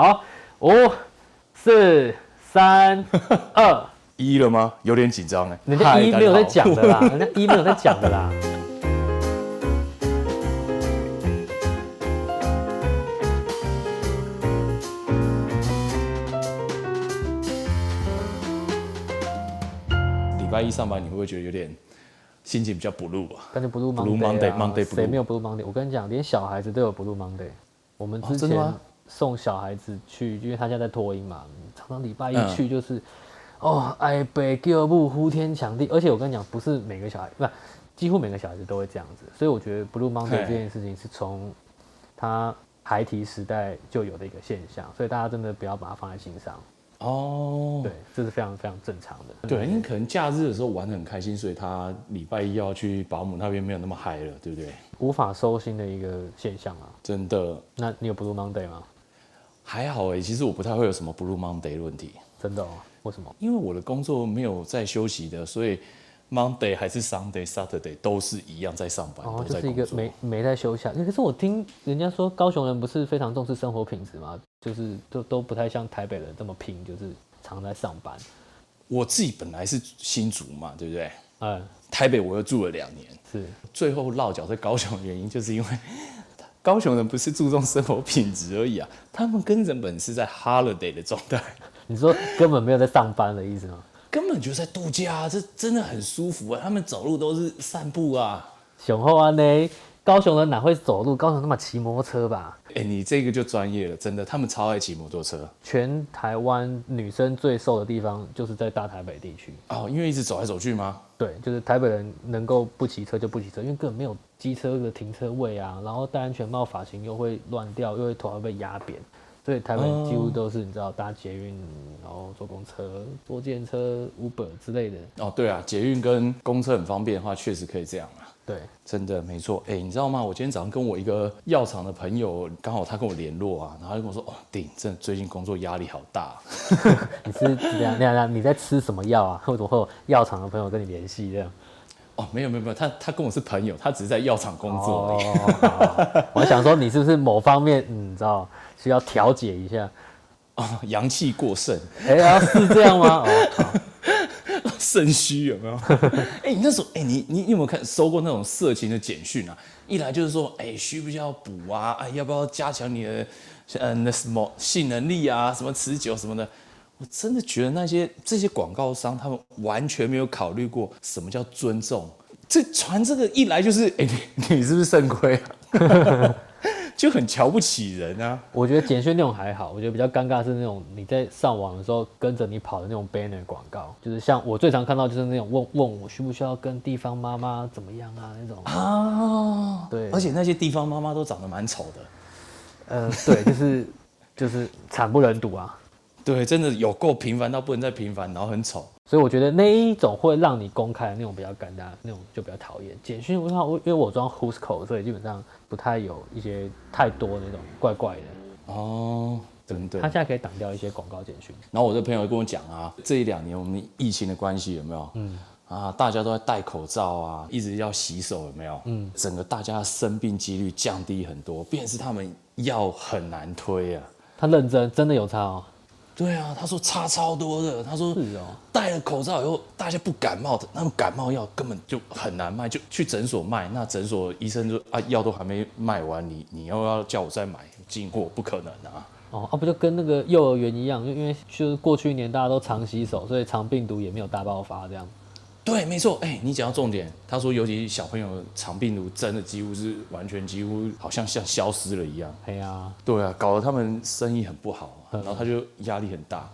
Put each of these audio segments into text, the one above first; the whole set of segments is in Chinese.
好，五、四、三、二，一了吗？有点紧张哎。人家嗨一没有在讲的啦，人家一没有在讲的啦。礼拜一上班，你会不会觉得有点心情比较不入啊？但是 Blue Blue Monday 啊 Monday，Monday 谁 Blue 没有 Blue Monday？我跟你讲，连小孩子都有 Blue Monday。我们之前送小孩子去，因为他现在在托婴嘛，常常礼拜一嗯去就是，哦，哎北叫不呼天抢地，而且我跟你讲，不是每个小孩，不，几乎每个小孩子都会这样子。所以我觉得 Blue Monday 这件事情是从他孩提时代就有的一个现象，所以大家真的不要把它放在心上。哦，对，这是非常非常正常的。对，因为可能假日的时候玩得很开心，所以他礼拜一要去保姆那边没有那么嗨了，对不对？无法收心的一个现象啊。真的那你有 Blue Monday 吗？还好哎，其实我不太会有什么 Blue Monday 的问题，真的哦？为什么？因为我的工作没有在休息的，所以 Monday 还是 Sunday、Saturday 都是一样在上班，哦，都就是一个。没没在休假。可是我听人家说，高雄人不是非常重视生活品质吗？就是都都不太像台北人这么拼，就是常在上班。我自己本来是新竹嘛，对不对？嗯，台北我又住了两年，是最后落脚在高雄的原因，就是因为高雄人不是注重生活品质而已啊，他们根本是在 holiday 的状态，你说根本没有在上班的意思吗？根本就在度假、啊，这真的很舒服啊！他们走路都是散步啊。雄厚啊呢？高雄人哪会走路？高雄他妈骑摩托车吧？哎、你这个就专业了，真的，他们超爱骑摩托车全台湾女生最瘦的地方就是在大台北地区。哦，因为一直走来走去吗？对，就是台北人能够不骑车就不骑车，因为根本没有机车的停车位啊，然后戴安全帽，发型又会乱掉，又会头发被压扁，所以台北人几乎都是你知道搭捷运，然后坐公车、坐电车、Uber 之类的。哦，对啊，捷运跟公车很方便的话，确实可以这样啊。对，真的没错，哎、你知道吗？我今天早上跟我一个药厂的朋友，刚好他跟我联络啊，然后他就跟我说，哦，顶，真的最近工作压力好大。你是这样那样那样，你在吃什么药啊？为什么会有药厂的朋友跟你联系这样？哦，没有没有没有，他他跟我是朋友，他只是在药厂工作而已。哦，我还想说你是不是某方面，嗯，你知道需要调节一下？哦，阳气过盛，哎、呀，是这样吗？肾虚有没有？哎、你那时候，哎、你你你有没有看收过那种色情的简讯啊？一来就是说，哎、需不需要补啊？哎，要不要加强你的呃那什么性能力啊？什么持久什么的？我真的觉得那些这些广告商，他们完全没有考虑过什么叫尊重。这传这个一来就是，哎、你你是不是肾亏啊？就很瞧不起人啊。我觉得简讯那种还好，我觉得比较尴尬是那种你在上网的时候跟着你跑的那种 banner 广告，就是像我最常看到就是那种问问我需不需要跟地方妈妈怎么样啊那种，啊，对而且那些地方妈妈都长得蛮丑的。呃，对，就是就是惨不忍睹啊。对，真的有够平凡到不能再平凡，然后很丑。所以我觉得那一种会让你公开的那种比较尴尬，那种就比较讨厌。简讯我我因为我装 Who's Call，所以基本上不太有一些太多那种怪怪的。哦，真的他。现在可以挡掉一些广告简讯。然后我的朋友跟我讲啊，这一两年我们疫情的关系有没有？嗯。啊，大家都在戴口罩啊，一直要洗手，有没有？嗯。整个大家生病几率降低很多，便是他们药很难推啊。他认真，真的有差哦。对啊，他说差超多的。他说是哦，戴了口罩以后，大家不感冒的，那种感冒药根本就很难卖，就去诊所卖。那诊所医生就啊，药都还没卖完，你你又要叫我再买进货，不可能啊。哦，啊，不就跟那个幼儿园一样，因因为就是过去一年大家都常洗手，所以肠病毒也没有大爆发这样。对，没错。哎、你讲到重点，他说，尤其小朋友肠病毒真的几乎是完全几乎好像像消失了一样。哎呀，对啊，搞得他们生意很不好，然后他就压力很大。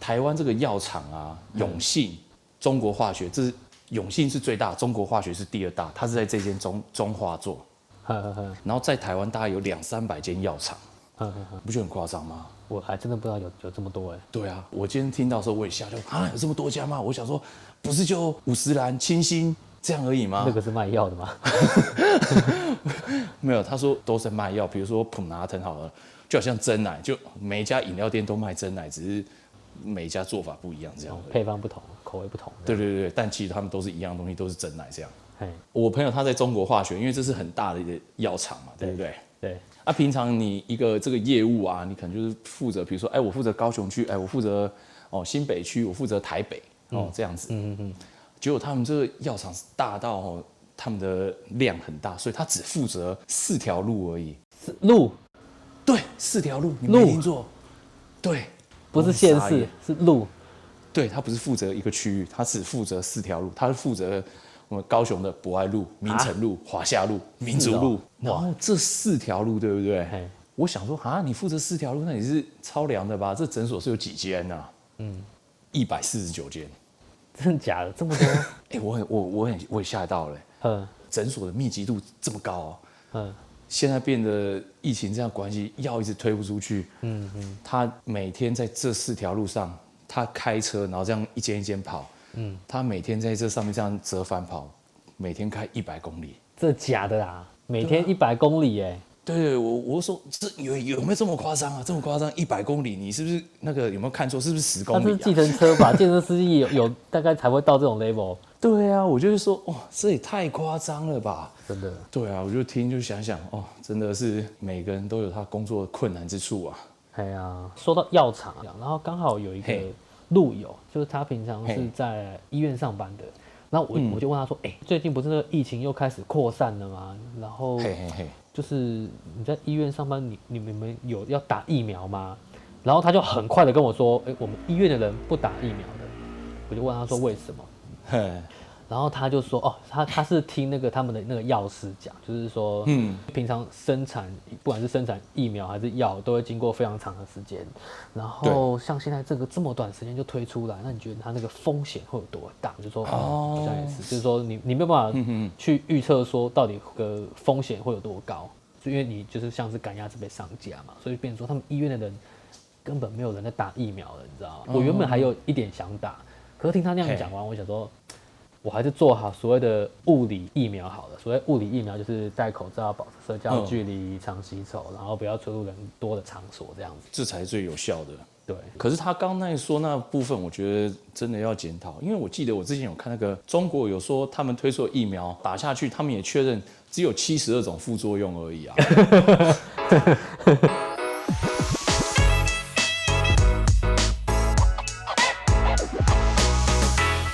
台湾这个药厂啊，永信、中国化学，这是永信是最大，中国化学是第二大，它是在这间中中化做。呵呵呵然后在台湾大概有两三百间药厂，呵呵呵，不觉得很夸张吗？我还真的不知道有有这么多哎。对啊，我今天听到的时候我也吓就啊，有这么多家吗？我想说，不是就五十兰、清新这样而已吗？那个是卖药的吗？没有，他说都是卖药，比如说普拿疼好了，就好像真奶，就每一家饮料店都卖真奶，只是每一家做法不一样这样。配方不同，口味不同。对对对对，但其实他们都是一样东西，都是真奶这样。嘿，我朋友他在中国化学，因为这是很大的一个药厂嘛，对不对？对，啊，平常你一个这个业务啊，你可能就是负责，比如说，哎，我负责高雄区，哎，我负责哦新北区，我负责台北，哦这样子。嗯嗯嗯。结果他们这个药厂大到哦，他们的量很大，所以他只负责四条路而已。路？对，四条路，你没听错。对，不是县市，是路。对他不是负责一个区域，他只负责四条路，他是负责我们高雄的博爱路、明城路、华夏路、民族路，然后这四条路对不对？我想说啊，你负责四条路，那你是超量的吧？这诊所是有几间呢？嗯，一百四十九间，真的假的？这么多？哎，我很我我很我也吓到了。嗯，诊所的密集度这么高，嗯，现在变得疫情这样关系，药一直推不出去。嗯嗯，他每天在这四条路上。他开车，然后这样一间一间跑，嗯，他每天在这上面这样折返跑，每天开一百公里，这假的啊？每天一百公里，哎，对对，我我说这有有没有这么夸张啊？这么夸张？一百公里，你是不是那个有没有看错？是不是十公里？他是计程车吧？计程司机有有大概才会到这种 level。对啊，我就是说，哇，这也太夸张了吧？真的。对啊，我就听就想想，哦，真的是每个人都有他工作的困难之处啊。哎呀，说到药厂，然后刚好有一个路友，就是他平常是在医院上班的，然后我我就问他说，哎，最近不是那个疫情又开始扩散了吗？然后就是你在医院上班，你你们有要打疫苗吗？然后他就很快的跟我说，哎，我们医院的人不打疫苗的。我就问他说为什么？然后他就说，哦，他他是听那个他们的那个药师讲，就是说，嗯，平常生产不管是生产疫苗还是药，都会经过非常长的时间。然后像现在这个这么短时间就推出来，那你觉得他那个风险会有多大？就说哦，好像也是，就是说你你没有办法去预测说到底个风险会有多高，就因为你就是像是赶鸭子被上架嘛，所以变成说他们医院的人根本没有人在打疫苗了，你知道吗？我原本还有一点想打，可是听他那样讲完，我想说。我还是做好所谓的物理疫苗好了。所谓物理疫苗，就是戴口罩、保持社交距离、常洗手，然后不要出入人多的场所，这样子，这才是最有效的。对。可是他刚那说那部分，我觉得真的要检讨，因为我记得我之前有看那个中国有说他们推出的疫苗打下去，他们也确认只有七十二种副作用而已啊。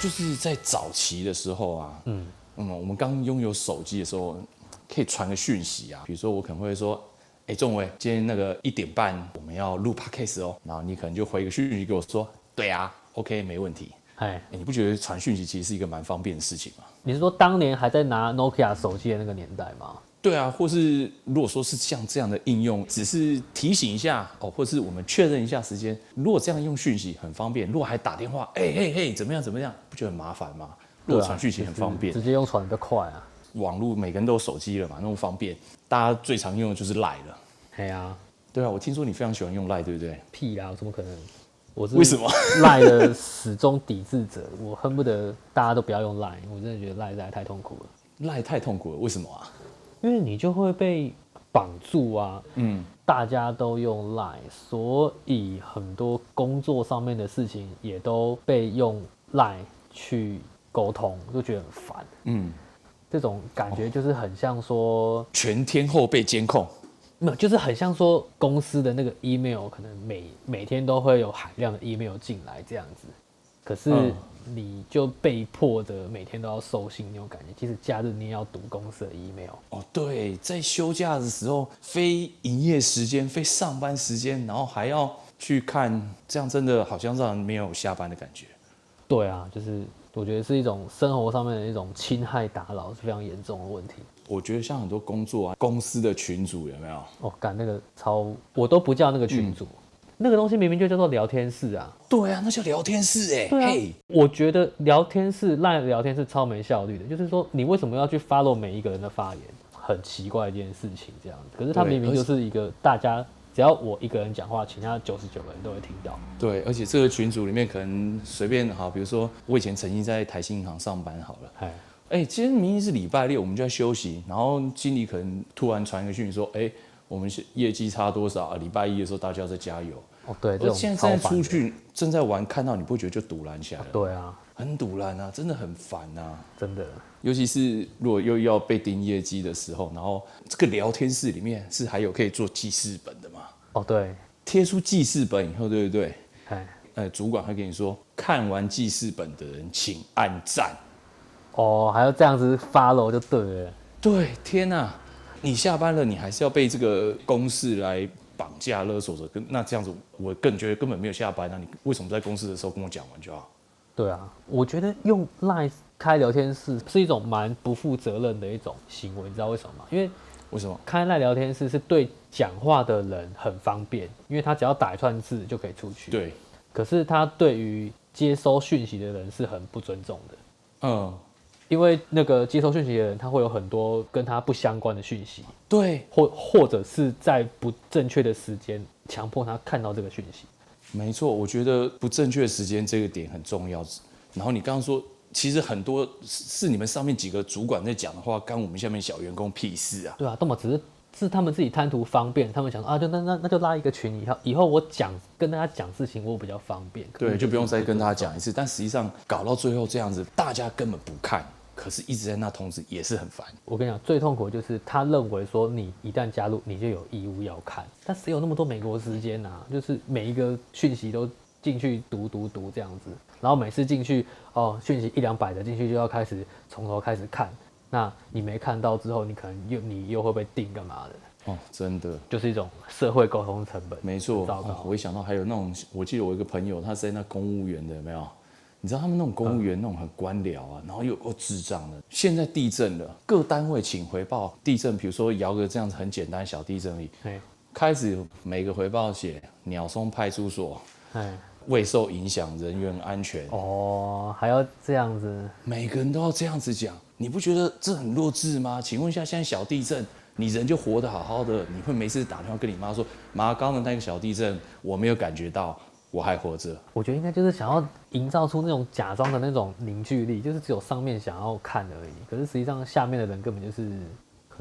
就是在早期的时候啊，嗯，嗯，我们刚拥有手机的时候，可以传个讯息啊，比如说我可能会说，哎，仲伟，今天那个一点半我们要录 podcast 哦，然后你可能就回个讯息给我说，对啊，OK，没问题。哎，你不觉得传讯息其实是一个蛮方便的事情吗？你是说当年还在拿 Nokia 手机的那个年代吗？对啊，或是如果说是像这样的应用，只是提醒一下哦，或是我们确认一下时间。如果这样用讯息很方便，如果还打电话，哎嘿嘿，怎么样怎么样，不就很麻烦吗？如果传讯息很方便，直接用传的快啊。网络每个人都有手机了嘛，那么方便，大家最常用的就是赖了。对啊，对啊，我听说你非常喜欢用赖，对不对？屁啊，怎么可能？我是为什么赖的始终抵制者？我恨不得大家都不要用赖，我真的觉得赖实在太痛苦了。赖太痛苦了，为什么啊？因为你就会被绑住啊，嗯，大家都用 Line，所以很多工作上面的事情也都被用 Line 去沟通，就觉得很烦，嗯，这种感觉就是很像说全天候被监控，没有，就是很像说公司的那个 email 可能每每天都会有海量的 email 进来这样子，可是。你就被迫的每天都要收信那种感觉，即使假日你也要读公司的 email。哦，对，在休假的时候，非营业时间、非上班时间，然后还要去看，这样真的好像让人没有下班的感觉。对啊，就是我觉得是一种生活上面的一种侵害打扰，是非常严重的问题。我觉得像很多工作啊，公司的群组有没有？哦，干那个超，我都不叫那个群组。那个东西明明就叫做聊天室啊！对啊，那叫聊天室哎。对啊，我觉得聊天室赖聊天是超没效率的。就是说，你为什么要去 follow 每一个人的发言？很奇怪一件事情，这样子。可是他明明就是一个大家，只要我一个人讲话，其他九十九个人都会听到。对，而且这个群组里面可能随便好，比如说我以前曾经在台新银行上班好了，哎哎，今天明明是礼拜六，我们就在休息，然后经理可能突然传一个讯息说，哎，我们业绩差多少啊？礼拜一的时候大家要再加油。哦，对，我现在出去正在玩，看到你不觉得就堵拦起来了？对啊，很堵然啊，真的很烦啊。真的。尤其是如果又要被盯业绩的时候，然后这个聊天室里面是还有可以做记事本的嘛？哦，对，贴出记事本以后，对不对？哎，呃，主管会跟你说，看完记事本的人请按赞。哦，还要这样子 follow 就对了。对，天哪！你下班了，你还是要被这个公式来绑架勒索着，跟那这样子，我更觉得根本没有下班。那你为什么在公司的时候跟我讲完就好？对啊，我觉得用 Line 开聊天室是一种蛮不负责任的一种行为，你知道为什么吗？因为为什么开 Line 聊天室是对讲话的人很方便，因为他只要打一串字就可以出去。对，可是他对于接收讯息的人是很不尊重的。嗯，因为那个接收讯息的人，他会有很多跟他不相关的讯息，对，或或者是在不正确的时间强迫他看到这个讯息。没错，我觉得不正确的时间这个点很重要。然后你刚刚说，其实很多是你们上面几个主管在讲的话，干我们下面小员工屁事啊？对啊，那么只是是他们自己贪图方便，他们想说啊，就那那那就拉一个群，以后以后我讲跟大家讲事情，我比较方便。对，就不用再跟大家讲一次。但实际上搞到最后这样子，大家根本不看。可是一直在那通知也是很烦。我跟你讲，最痛苦的就是他认为说你一旦加入，你就有义务要看。但谁有那么多美国时间啊？就是每一个讯息都进去读读读这样子，然后每次进去哦，讯息一两百的进去就要开始从头开始看。那你没看到之后，你可能又你又会被定干嘛的？哦，真的，就是一种社会沟通成本。没错，我一想到还有那种，我记得我一个朋友，他是在那公务员的，有没有？你知道他们那种公务员那种很官僚啊，然后又够智障的。现在地震了，各单位请回报地震，比如说摇个这样子很简单小地震而已。开始每个回报写鸟松派出所，未受影响，人员安全。哦，还要这样子？每个人都要这样子讲，你不觉得这很弱智吗？请问一下，现在小地震，你人就活得好好的，你会没事打电话跟你妈说，妈，刚的那个小地震我没有感觉到。我还活着，我觉得应该就是想要营造出那种假装的那种凝聚力，就是只有上面想要看而已。可是实际上下面的人根本就是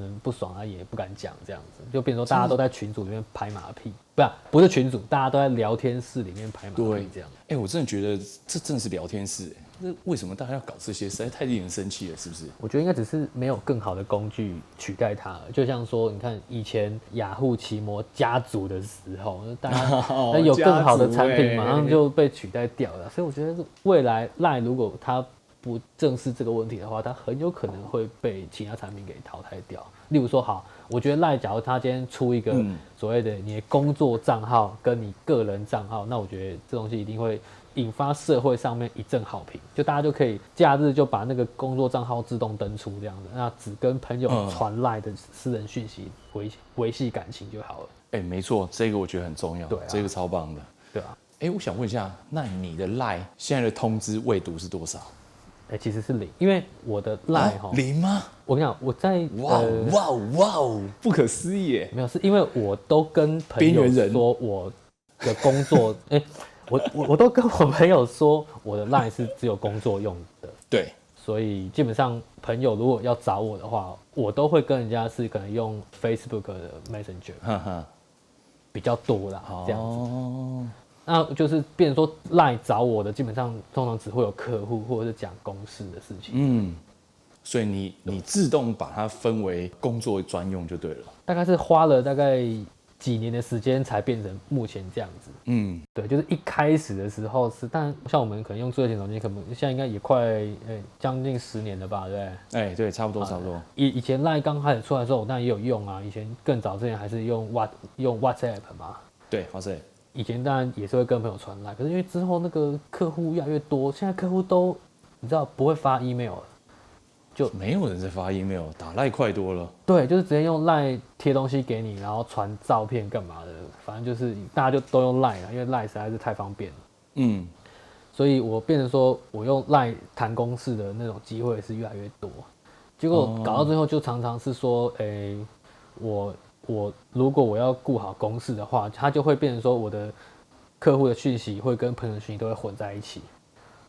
可能不爽啊，也不敢讲这样子，就变成说大家都在群组里面拍马屁，不是不是群组，大家都在聊天室里面拍马屁这样。哎，我真的觉得这真的是聊天室。那为什么大家要搞这些？实在太令人生气了，是不是？我觉得应该只是没有更好的工具取代它了。就像说，你看以前雅虎奇摩家族的时候，大家 有更好的产品，马上就被取代掉了。所以我觉得未来赖如果它不正视这个问题的话，它很有可能会被其他产品给淘汰掉。例如说，好，我觉得赖，假如他今天出一个所谓的你的工作账号跟你个人账号，那我觉得这东西一定会。引发社会上面一阵好评，就大家就可以假日就把那个工作账号自动登出这样的，那只跟朋友传赖的私人讯息维维系感情就好了。哎，没错，这个我觉得很重要，对，这个超棒的，对啊。哎，我想问一下，那你的赖现在的通知未读是多少？哎，其实是零，因为我的赖哈零吗？我跟你讲，我在哇哇哇哦，不可思议！没有，是因为我都跟朋友说我的工作，哎。我我我都跟我朋友说，我的 line 是只有工作用的。对，所以基本上朋友如果要找我的话，我都会跟人家是可能用 Facebook 的 Messenger，比较多啦，这样子。那就是变成说 line 找我的，基本上通常只会有客户或者是讲公司的事情。嗯，所以你你自动把它分为工作专用就对了。大概是花了大概。几年的时间才变成目前这样子。嗯，对，就是一开始的时候是，但像我们可能用智慧型手机，可能现在应该也快呃将近十年了吧，对不对？哎，对，差不多差不多。以以前 Line 刚开始出来的时候，我当然也有用啊。以前更早之前还是用 What 用 WhatsApp 嘛。对，WhatsApp。以前当然也是会跟朋友传 Line，可是因为之后那个客户越来越多，现在客户都你知道不会发 email 了。就没有人在发 email，打赖快多了。对，就是直接用赖贴东西给你，然后传照片干嘛的，反正就是大家就都用赖了，因为赖实在是太方便了。嗯，所以我变成说我用赖谈公事的那种机会是越来越多，结果搞到最后就常常是说，哎，我我如果我要顾好公事的话，它就会变成说我的客户的讯息会跟朋友的讯息都会混在一起。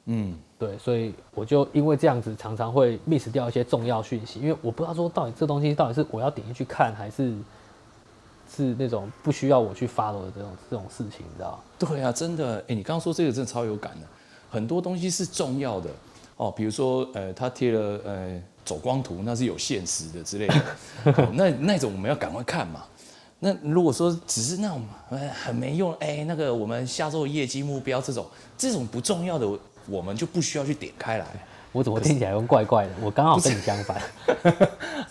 嗯，对，所以我就因为这样子，常常会 miss 掉一些重要讯息，因为我不知道说到底这东西到底是我要点进去看，还是是那种不需要我去 follow 的这种这种事情，你知道对啊，真的，哎，你刚刚说这个真的超有感的。很多东西是重要的哦，比如说呃，他贴了呃走光图，那是有现实的之类的，哦那那种我们要赶快看嘛。那如果说只是那种呃很没用，哎、那个我们下周的业绩目标这种这种不重要的，我们就不需要去点开来。我怎么听起来又怪怪的？我刚好跟你相反。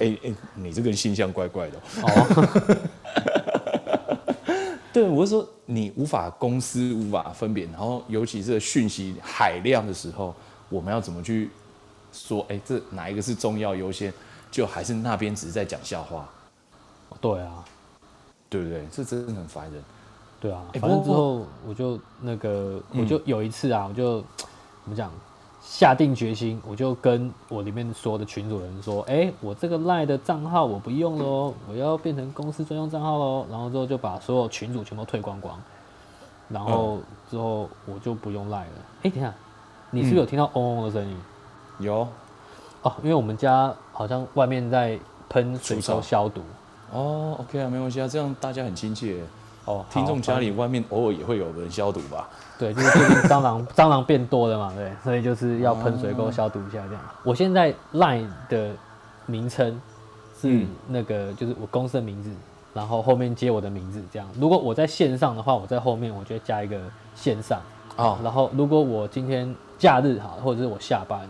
哎、哎、你这个人形象怪怪的哦、哦，对，我是说你无法公司无法分辨，然后尤其是讯息海量的时候，我们要怎么去说？哎、这哪一个是重要优先？就还是那边只是在讲笑话，对啊，对不对？这真的很烦人。对啊，哎反正之后我就那个，我就有一次啊，我就怎么讲，下定决心，我就跟我里面所有的群主人说，哎、我这个赖的账号我不用了哦，我要变成公司专用账号喽。然后之后就把所有群主全部退光光，然后之后我就不用赖了。哎、等一下，你是不是有听到嗡嗡的声音？有哦，因为我们家好像外面在喷水除草沟消毒。哦，OK 啊，没关系啊，这样大家很亲切。哦，听众家里外面偶尔也会有人消毒吧？对，就是最近蟑螂 蟑螂变多了嘛，对，所以就是要喷水沟消毒一下这样。我现在 LINE 的名称是嗯那个，就是我公司的名字，然后后面接我的名字这样。如果我在线上的话，我在后面我就会加一个线上。哦，然后如果我今天假日哈，或者是我下班，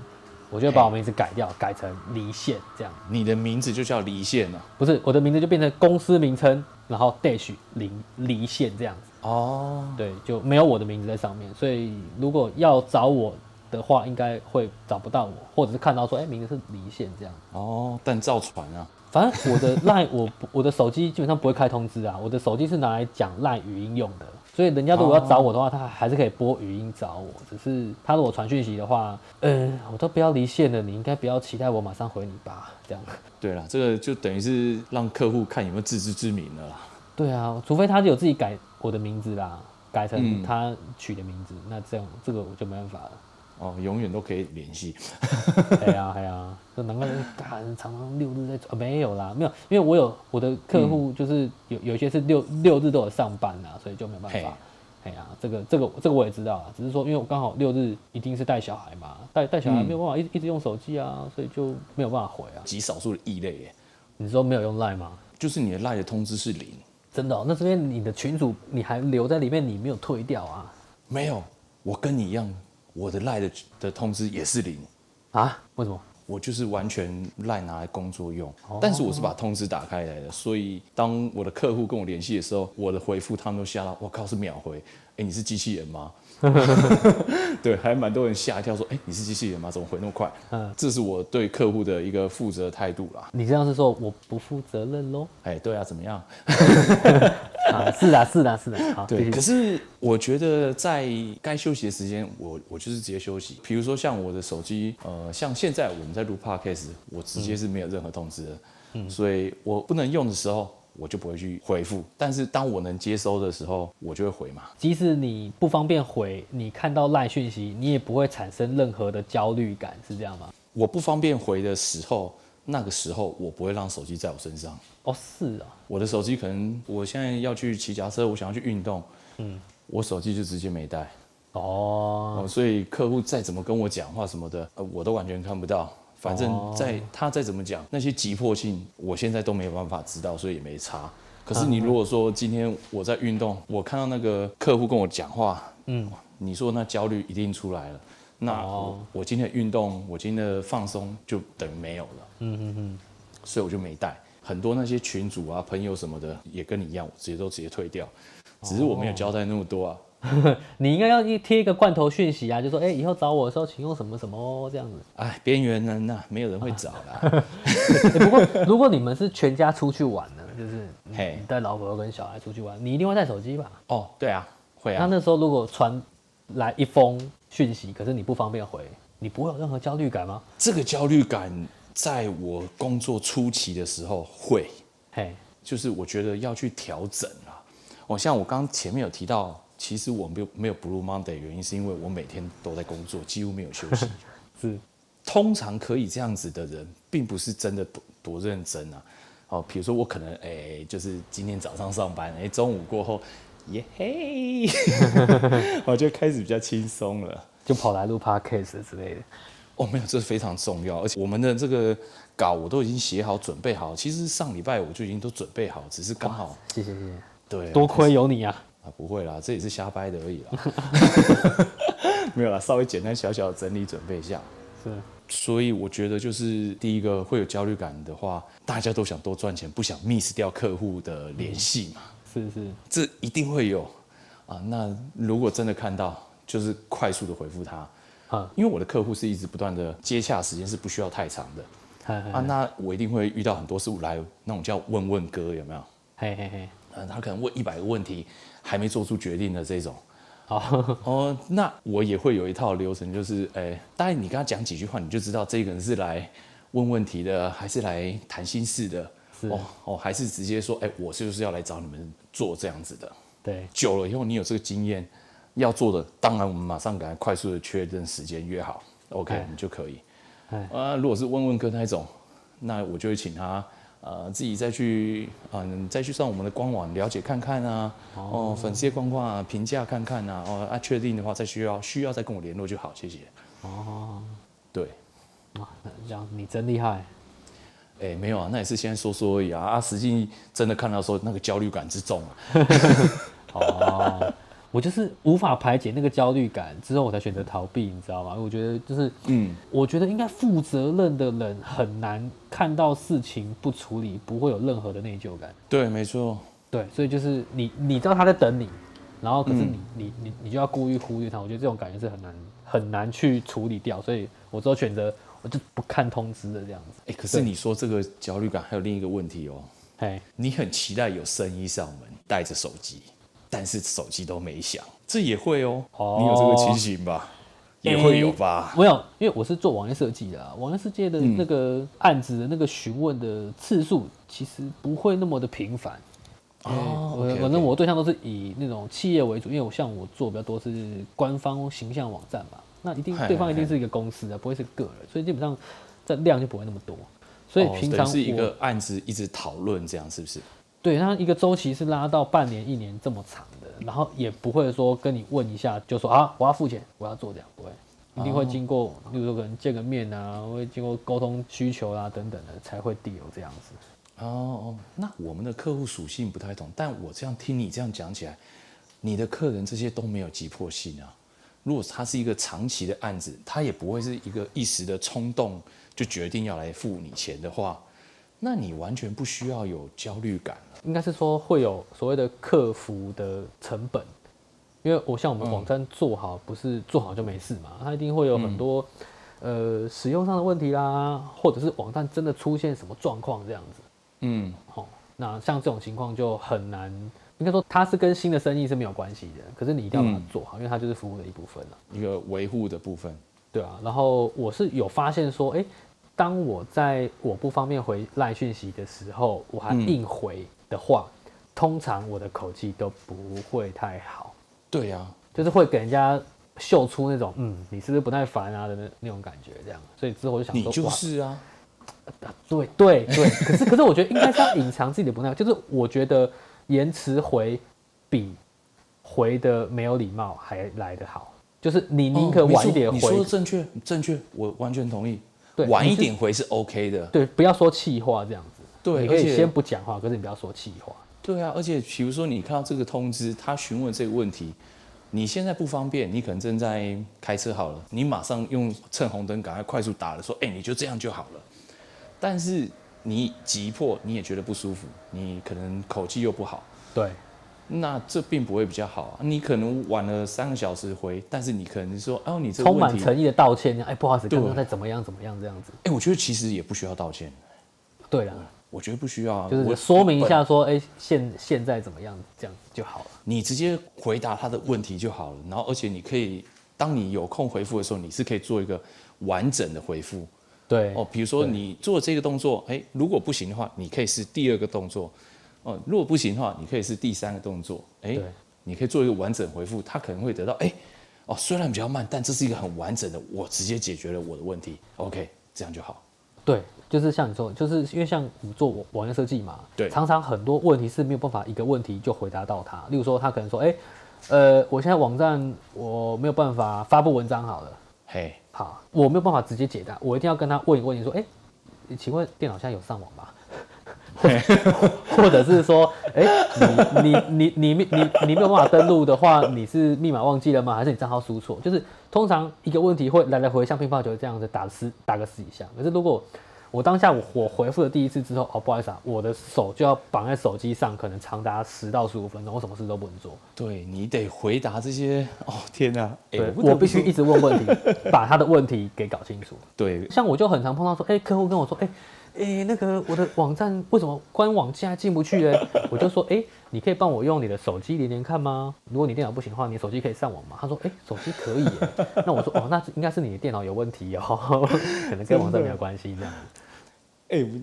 我就会把我名字改掉，改成离线这样。你的名字就叫离线啊。不是我的名字就变成公司名称，然后 dash 离离线这样子。哦，对，就没有我的名字在上面，所以如果要找我的话，应该会找不到我，或者是看到说，哎、名字是离线这样。哦，但造船啊。反正我的 line 我我的手机基本上不会开通知啊，我的手机是拿来讲 line 语音用的，所以人家如果要找我的话，他还是可以拨语音找我，只是他如果传讯息的话，嗯、我都不要离线了，你应该不要期待我马上回你吧，这样。对了，这个就等于是让客户看有没有自知之明了啦。对啊，除非他有自己改我的名字啦，改成嗯他取的名字，那这样这个我就没办法了。哦，永远都可以联系。对呀，对呀，就难怪干常常六日在做、呃没有啦，没有，因为我有我的客户，就是有有一些是六六日都有上班啦，所以就没有办法。哎呀，这个这个这个我也知道啊，只是说因为我刚好六日一定是带小孩嘛，带带小孩嗯没有办法一一直用手机啊，所以就没有办法回啊。极少数的异类耶，你说没有用 Line 吗？就是你的赖的通知是零，真的、哦？那这边你的群主你还留在里面，你没有退掉啊？没有，我跟你一样，我的赖的的通知也是零，啊？为什么？我就是完全赖拿来工作用，哦但是我是把通知打开来的，所以当我的客户跟我联系的时候，我的回复他们都吓到，我靠是秒回，哎、你是机器人吗？对，还蛮多人吓一跳，说，哎、你是机器人吗？怎么回那么快？嗯这是我对客户的一个负责态度啦。你这样是说我不负责任喽？哎、对啊，怎么样？啊，是啊，是啊，是啊。好，对，可是我觉得在该休息的时间，我我就是直接休息。比如说像我的手机，呃，像现在我们在录 podcast，我直接是没有任何通知的，嗯，所以我不能用的时候，我就不会去回复。但是当我能接收的时候，我就会回嘛。即使你不方便回，你看到赖讯息，你也不会产生任何的焦虑感，是这样吗？我不方便回的时候，那个时候我不会让手机在我身上。哦，是啊，我的手机可能我现在要去骑脚车，我想要去运动，嗯，我手机就直接没带。哦，哦，所以客户再怎么跟我讲话什么的，呃，我都完全看不到。反正在他再怎么讲，那些急迫性，我现在都没有办法知道，所以也没差。可是你如果说今天我在运动，我看到那个客户跟我讲话，嗯，你说那焦虑一定出来了。那我、今天的运动，我今天的放松就等于没有了。嗯嗯嗯，所以我就没带。很多那些群主啊、朋友什么的，也跟你一样，我直接都直接退掉。只是我没有交代那么多啊。你应该要一贴一个罐头讯息啊，就说，哎、以后找我的时候，请用什么什么哦，这样子。哎，边缘人呐、没有人会找啦。欸 不过如果你们是全家出去玩呢，就是你带老婆跟小孩出去玩，你一定会带手机吧？哦，对啊，会啊。那那时候如果传来一封讯息，可是你不方便回，你不会有任何焦虑感吗？这个焦虑感，在我工作初期的时候会，嘿，就是我觉得要去调整啊。哦，像我刚前面有提到，其实我没有没有 Blue Monday，原因是因为我每天都在工作，几乎没有休息。是，通常可以这样子的人，并不是真的多多认真啊。哦，比如说我可能哎、就是今天早上上班，哎、中午过后耶嘿，我就开始比较轻松了。就跑来录 podcast 之类的。哦，没有，这是非常重要，而且我们的这个稿我都已经写好、准备好。其实上礼拜我就已经都准备好，只是刚好谢谢谢谢，对啊多亏有你啊！啊，不会啦，这也是瞎掰的而已啦。没有啦，稍微简单小小的整理准备一下。是，所以我觉得就是第一个会有焦虑感的话，大家都想多赚钱，不想 miss 掉客户的联系嘛，是是，这一定会有啊。那如果真的看到，就是快速的回复他，啊，因为我的客户是一直不断的接洽，时间是不需要太长的啊。那我一定会遇到很多是来那种叫问问哥，有没有？嘿嘿嘿，呃，他可能问一百个问题，还没做出决定的这种。好，哦，那我也会有一套流程，就是，哎、大概你跟他讲几句话，你就知道这个人是来问问题的，还是来谈心事的，哦哦，还是直接说，哎、我就是要来找你们做这样子的。对，久了以后，你有这个经验，要做的，当然我们马上赶快快速的确认时间约好，OK，哎你就可以。哎啊，如果是问问哥那一种，那我就会请他呃自己再去啊、你再去上我们的官网了解看看啊，哦，粉丝页逛逛啊，评价看看啊，哦啊，确定的话再需要需要再跟我联络就好，谢谢。哦，对，哇，那这样你真厉害，哎、没有啊，那也是现在说说而已啊，啊，实际真的看到说那个焦虑感之重啊，哦，我就是无法排解那个焦虑感，之后我才选择逃避，你知道吗？我觉得就是，嗯，我觉得应该负责任的人很难看到事情不处理，不会有任何的内疚感。对，没错，对，所以就是你你知道他在等你，然后可是嗯你、你你你就要故意忽略他，我觉得这种感觉是很难很难去处理掉，所以我之后选择我就不看通知的这样子。哎、可是你说这个焦虑感还有另一个问题哦，哎，你很期待有生意上门，带着手机，但是手机都没响，这也会哦。哦你有这个情形吧？也会有吧？没有，因为我是做网页设计的、啊，网页世界的嗯那个案子的那个询问的次数其实不会那么的频繁。哦反正我对象都是以那种企业为主，因为我像我做比较多是官方形象网站嘛，那一定对方一定是一个公司啊，不会是个人，所以基本上这量就不会那么多。所以哦平常是一个案子一直讨论，这样是不是？对，它一个周期是拉到半年、一年这么长的，然后也不会说跟你问一下就说啊，我要付钱，我要做这样，不会，一定会经过，例如说可能见个面啊，会经过沟通需求啊等等的，才会 deal 这样子。哦哦，那我们的客户属性不太同，但我这样听你这样讲起来，你的客人这些都没有急迫性啊。如果他是一个长期的案子，他也不会是一个一时的冲动就决定要来付你钱的话，那你完全不需要有焦虑感了。应该是说会有所谓的客服的成本，因为我像我们嗯网站做好，不是做好就没事嘛，它一定会有很多、呃使用上的问题啦，或者是网站真的出现什么状况这样子。嗯，哦，那像这种情况就很难，应该说它是跟新的生意是没有关系的，可是你一定要把它嗯做好，因为它就是服务的一部分了，一个维护的部分。对啊。然后我是有发现说，哎、当我在我不方便回赖讯息的时候，我还嗯。硬回的话，通常我的口气都不会太好，对呀、就是会给人家秀出那种，嗯，你是不是不耐烦啊的那那种感觉，这样。所以之后我就想说，你，就是啊，对对对，可是可是我觉得应该是要隐藏自己的不耐，就是我觉得延迟回比回的没有礼貌还来得好，就是你宁可晚一点你说的，正确，正确，我完全同意。对晚一点回是 OK 的。对，不要说气话这样子，对你可以先不讲话，可是你不要说气话，对啊，而且比如说你看到这个通知，他询问这个问题，你现在不方便，你可能正在开车好了，你马上用趁红灯赶快快速打了，说，哎、你就这样就好了。但是你急迫，你也觉得不舒服，你可能口气又不好，对那这并不会比较好啊。你可能晚了三个小时回，但是你可能说，哦，你这充，满诚意的道歉，哎，不好意思，刚刚在怎么样怎么样这样子，哎、我觉得其实也不需要道歉，对啊，我觉得不需要啊，就是我说明一下说，哎，现现在怎么样，这样就好了。你直接回答他的问题就好了。然后，而且你可以，当你有空回复的时候，你是可以做一个完整的回复对哦。比如说你做这个动作，哎，如果不行的话，你可以是第二个动作哦。如果不行的话，你可以是第三个动作，哎对，你可以做一个完整回复，他可能会得到，哎，哦，虽然比较慢，但这是一个很完整的，我直接解决了我的问题。OK，这样就好。对，就是像你说，就是因为像我们做网网页设计嘛，对常常很多问题是没有办法一个问题就回答到他。例如说，他可能说，哎、呃，我现在网站我没有办法发布文章好了，嘿，好，我没有办法直接解答，我一定要跟他问一个问题，说，哎、请问电脑现在有上网吗？或者是说，哎、你你你你你你你没有办法登录的话，你是密码忘记了吗？还是你账号输错？就是通常一个问题会来来回像乒乓球这样子打十打个十几下。可是如果我当下我我回复了第一次之后，哦，不好意思啊，我的手就要绑在手机上，可能长达十到十五分钟，我什么事都不能做。对你得回答这些。哦，天哪、哎我必须一直问问题，把他的问题给搞清楚。对像我就很常碰到说，哎、客户跟我说，哎、哎、那个我的网站为什么官网现在进不去嘞？我就说，哎、你可以帮我用你的手机连连看吗？如果你电脑不行的话，你手机可以上网吗？他说，哎、手机可以耶。那我说，哦，那应该是你的电脑有问题哦，可能跟网站没有关系这样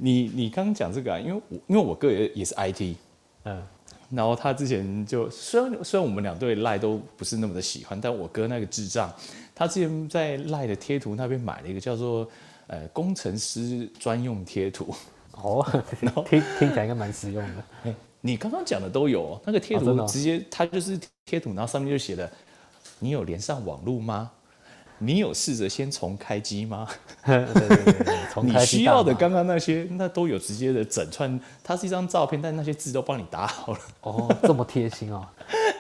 你你刚刚讲这个啊，因为我因为我哥也也是 IT，嗯，然后他之前就虽然虽然我们两对赖都不是那么的喜欢，但我哥那个智障，他之前在赖的贴图那边买了一个叫做呃工程师专用贴图。哦，听听起来应该蛮实用的。哎、你刚刚讲的都有哦，那个贴图直接它就是贴图，然后上面就写了你有连上网络吗？你有试着先重开机吗？对对对对，重 你需要的刚刚那些，那都有直接的整串，它是一张照片，但那些字都帮你打好了。哦，这么贴心哦。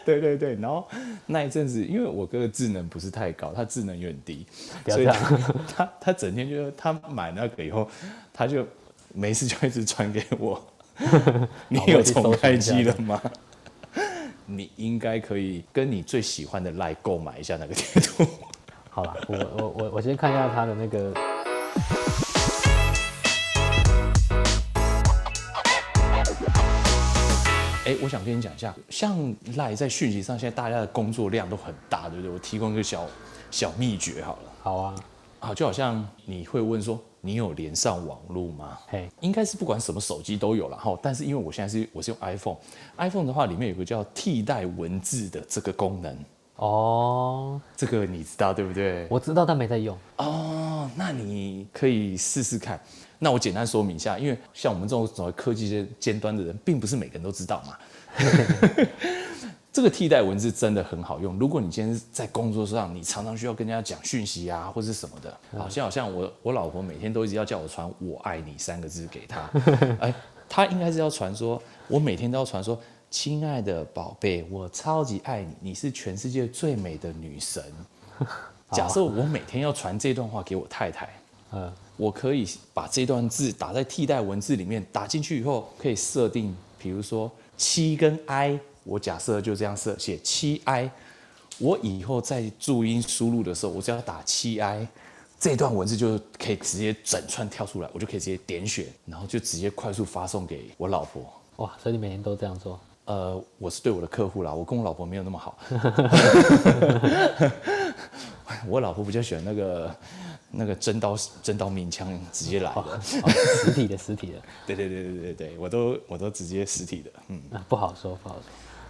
对对对，然后那一阵子，因为我哥的智能不是太高，他智能有点低，所以他他他整天就是他买那个以后，他就没事就一直传给我，你有重开机了吗？你应该可以跟你最喜欢的赖购买一下那个贴图。好啦，我我我我先看一下他的那个。哎，我想跟你讲一下，像赖在讯息上，现在大家的工作量都很大，对不对？我提供一个小小秘诀好了。好啊，好，就好像你会问说，你有连上网络吗？嘿，应该是不管什么手机都有了哈，但是因为我现在是我是用 iPhone，iPhone 的话里面有个叫替代文字的这个功能，哦，这个你知道对不对？我知道，但没在用。哦，那你可以试试看。那我简单说明一下，因为像我们这种所谓科技尖尖端的人，并不是每个人都知道嘛。这个替代文字真的很好用。如果你今天在工作上，你常常需要跟人家讲讯息啊，或是什么的，好像好像我我老婆每天都一直要叫我传“我爱你”三个字给她，哎，她应该是要传说，我每天都要传说。亲爱的宝贝，我超级爱你，你是全世界最美的女神。假设我每天要传这段话给我太太，嗯，我可以把这段字打在替代文字里面，打进去以后可以设定，比如说七跟 i，我假设就这样设写七 i，我以后在注音输入的时候，我只要打七 i，这段文字就可以直接整串跳出来，我就可以直接点选，然后就直接快速发送给我老婆。哇，所以你每天都这样做？呃，我是对我的客户啦，我跟我老婆没有那么好。我老婆比较喜欢那个那个真刀真刀明枪直接来的。哦，实体的，实体的，对对对对对对，我都我都直接实体的，嗯，啊，不好说，不好说。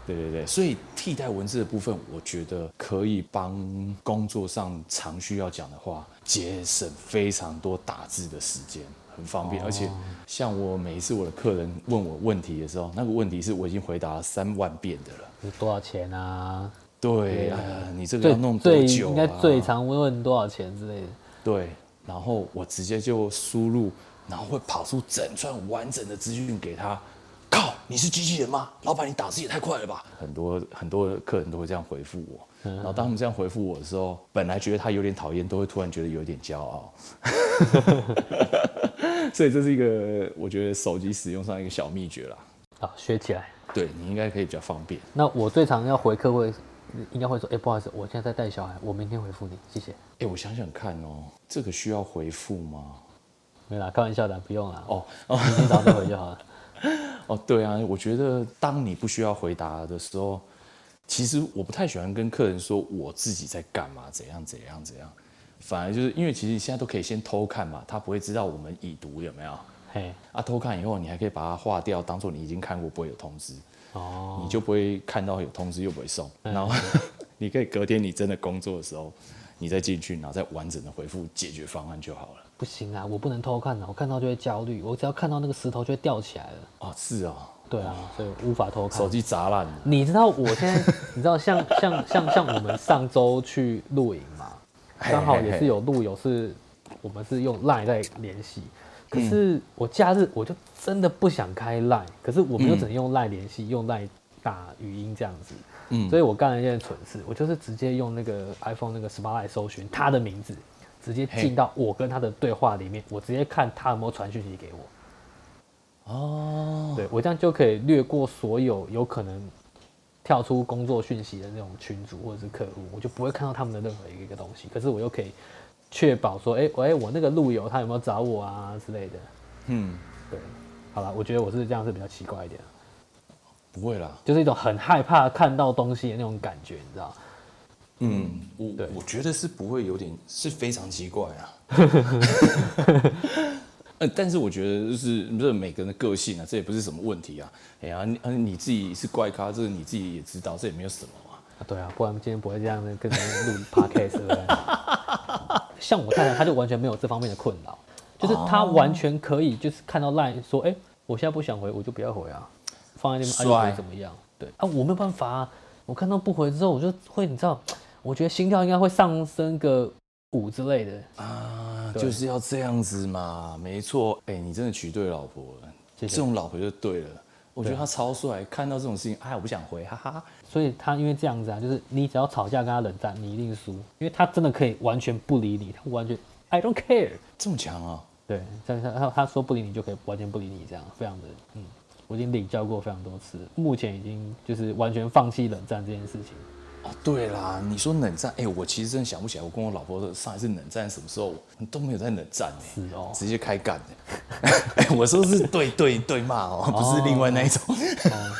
对对对，所以替代文字的部分，我觉得可以帮工作上常需要讲的话，节省非常多打字的时间，很方便。而且像我每一次我的客人问我问题的时候，那个问题是我已经回答了三万遍的了。是多少钱啊？对，哎呀，你这个要弄多久、啊？应该最常问多少钱之类的。对，然后我直接就输入，然后会跑出整串完整的资讯给他。靠，你是机器人吗？老板，你打字也太快了吧！很多很多客人都会这样回复我，然后当他们这样回复我的时候，本来觉得他有点讨厌，都会突然觉得有点骄傲。所以这是一个我觉得手机使用上一个小秘诀啦。好，学起来。对你应该可以比较方便。那我最常要回客会，应该会说，哎、不好意思，我现在在带小孩，我明天回复你，谢谢。哎，我想想看哦，这个需要回复吗？没啦，开玩笑的，不用啦。哦明天早上回就好了。哦，对啊，我觉得当你不需要回答的时候，其实我不太喜欢跟客人说我自己在干嘛，怎样怎样怎样，反而就是因为其实现在都可以先偷看嘛，他不会知道我们已读有没有嘿，啊？偷看以后，你还可以把它划掉，当做你已经看过，不会有通知，哦，你就不会看到有通知又不会送，然后 你可以隔天你真的工作的时候，你再进去，然后再完整的回复解决方案就好了。不行啊，我不能偷看啊，我看到就会焦虑，我只要看到那个石头就会吊起来了。哦，是哦，对啊，所以无法偷看。手机砸烂了。你知道我现在，你知道像像像像我们上周去露营嘛，刚好也是有路友是，我们是用 Line 在联系。可是我假日我就真的不想开 Line，可是我们又只能用 Line 联系，用 Line 打语音这样子。嗯，所以我干了一件蠢事，我就是直接用那个 iPhone 那个 Spotlight 搜寻他的名字，直接进到我跟他的对话里面，我直接看他有没有传讯息给我。哦，对我这样就可以略过所有有可能跳出工作讯息的那种群组或者是客户，我就不会看到他们的任何一个东西。可是我又可以。确保说，哎，喂，我那个路友他有没有找我啊之类的？嗯，对，好了，我觉得我是这样是比较奇怪一点。不会啦，就是一种很害怕看到东西的那种感觉，你知道？嗯，我我觉得是不会有点是非常奇怪啊。呃，但是我觉得就是这每个人的个性啊，这也不是什么问题啊。哎呀，你你自己是怪咖，这个你自己也知道，这也没有什么啊。对啊，不然今天不会这样子跟人录 podcast 对不对？像我太太，她就完全没有这方面的困扰，就是她完全可以，就是看到 line 说，哎，我现在不想回，我就不要回啊，放在那边，哎，怎么样？对。啊，我没有办法啊，我看到不回之后，我就会，你知道，我觉得心跳应该会上升个五之类的。啊，就是要这样子嘛，没错，哎，你真的娶对老婆了，这种老婆就对了。我觉得他超帅，看到这种事情，哎，我不想回，哈哈。所以他因为这样子啊，就是你只要吵架跟他冷战，你一定输，因为他真的可以完全不理你，他完全 I don't care，这么强啊？对，像他他他说不理你就可以完全不理你，这样非常的嗯，我已经领教过非常多次，目前已经就是完全放弃冷战这件事情。哦，对啦，你说冷战，哎，我其实真的想不起来，我跟我老婆上一次冷战什么时候，都没有在冷战呢，是哦，直接开干的。哎，我说是对对对骂哦，不是另外那一种。哦，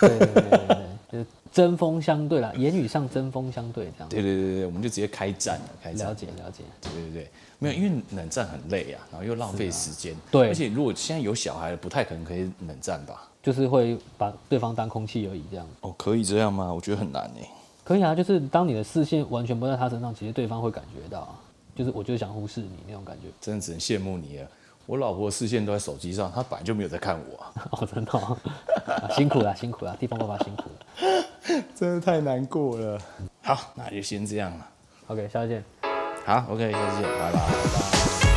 对对对对对，就是针锋相对啦，言语上针锋相对这样。对对对对，我们就直接开战了，开战。了解了解。对对对，没有，因为冷战很累啊，然后又浪费时间。对，而且如果现在有小孩了，不太可能可以冷战吧？就是会把对方当空气而已这样。哦，可以这样吗？我觉得很难诶。可以啊，就是当你的视线完全不在他身上，其实对方会感觉到，就是我就是想忽视你那种感觉。真的只能羡慕你了，我老婆的视线都在手机上，她本来就没有在看我。哦，真的，辛苦了，辛苦了，地方爸爸辛苦了，真的太难过了。好，那就先这样了。OK，下次见。好，OK，下次见，拜拜。